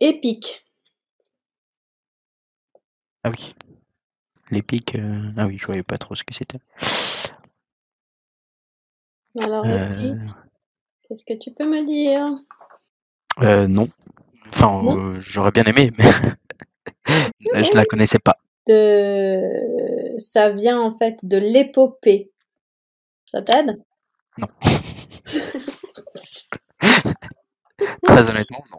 épique. Ah oui. L'épique, euh, ah oui, je voyais pas trop ce que c'était. Alors, Euh, épique, qu'est-ce que tu peux me dire? Euh, non. Enfin, j'aurais bien aimé, mais je la connaissais pas. de... Ça vient en fait de l'épopée. Ça t'aide? Non. Très honnêtement, non.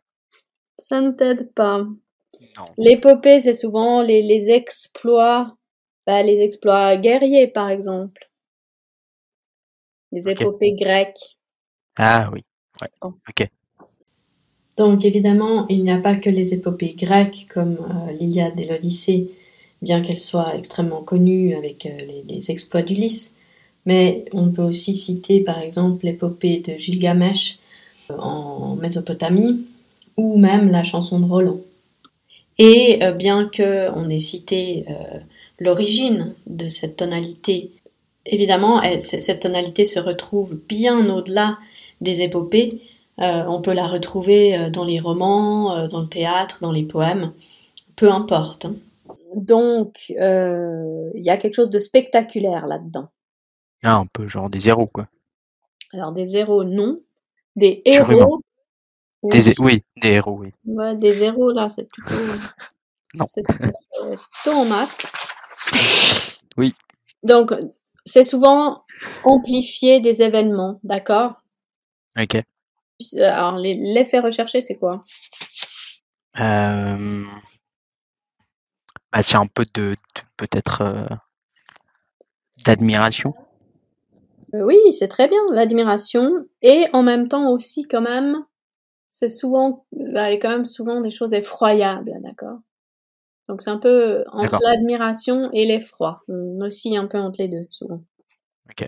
Ça ne t'aide pas. Non. L'épopée, c'est souvent les, les exploits, bah, les exploits guerriers, par exemple. Les épopées grecques. Ah oui. Bon. Ok. Donc évidemment, il n'y a pas que les épopées grecques comme euh, l'Iliade et l'Odyssée, bien qu'elles soient extrêmement connues avec euh, les, les exploits d'Ulysse, mais on peut aussi citer par exemple l'épopée de Gilgamesh euh, en Mésopotamie ou même la chanson de Roland. Et euh, bien qu'on ait cité euh, l'origine de cette tonalité, évidemment, elle- cette tonalité se retrouve bien au-delà des épopées. Euh, on peut la retrouver euh, dans les romans, euh, dans le théâtre, dans les poèmes, peu importe. hein. Donc, euh, il y a quelque chose de spectaculaire là-dedans. Ah, un peu genre des zéros, quoi. Alors, des héros, non. Des héros. Des, oui, des héros, oui. Ouais, des héros, là, c'est plutôt... Non. C'est c'est- c'est- c'est plutôt en maths. Oui. Donc, c'est souvent amplifier des événements, d'accord? Ok. Alors, les- l'effet recherché, c'est quoi? Euh... Bah, c'est un peu de, de- peut-être euh, d'admiration. Euh, Oui, c'est très bien, l'admiration. Et en même temps aussi, quand même, c'est souvent, bah, il y a quand même souvent des choses effroyables, d'accord? Donc c'est un peu entre l'admiration et l'effroi. On oscille un peu entre les deux, souvent. Ok.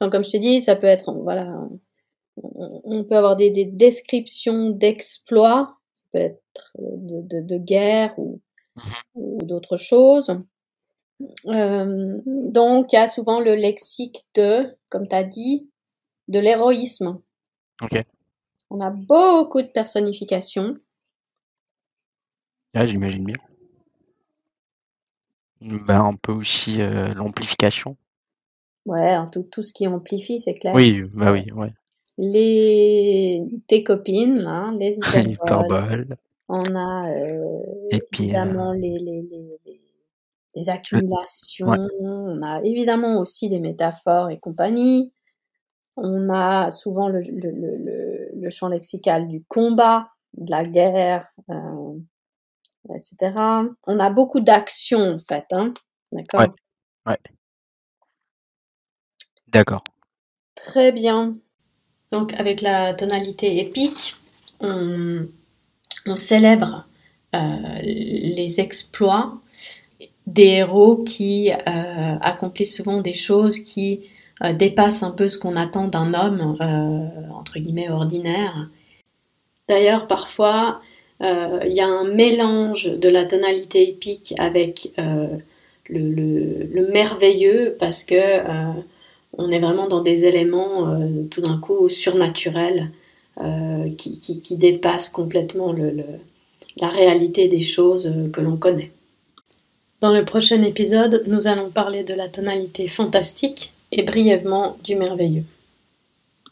Donc comme je t'ai dit, ça peut être, voilà, on, on peut avoir des, des descriptions d'exploits, ça peut être de, de, de guerre ou, Mhm. ou d'autres choses. Euh, donc, il y a souvent le lexique de, comme tu as dit, de l'héroïsme. Ok. On a beaucoup de personnification. Ah, j'imagine bien. Bah, un peu aussi euh, l'amplification. Ouais, hein, tout, tout ce qui amplifie, c'est clair. Oui, bah oui, ouais. Les, tes copines, là, les hyperboles. Hyperbole. On a euh, Et puis, évidemment euh, les, les, les, les, les accumulations. ouais. On a évidemment aussi des métaphores et compagnie. On a souvent le, le, le, le, le champ lexical du combat, de la guerre, euh, etc. On a beaucoup d'actions en fait, hein, d'accord? Ouais. Ouais. D'accord. Très bien. Donc avec la tonalité épique, on, on célèbre euh, les exploits des héros qui euh, accomplissent souvent des choses qui euh, dépassent un peu ce qu'on attend d'un homme, euh, entre guillemets, ordinaire. D'ailleurs, parfois, euh, il y a un mélange de la tonalité épique avec le, le- le merveilleux parce que on est vraiment dans des éléments tout d'un coup surnaturels qui, dépassent complètement la réalité des choses que l'on connaît. Dans le prochain épisode, nous allons parler de la tonalité fantastique et brièvement du merveilleux.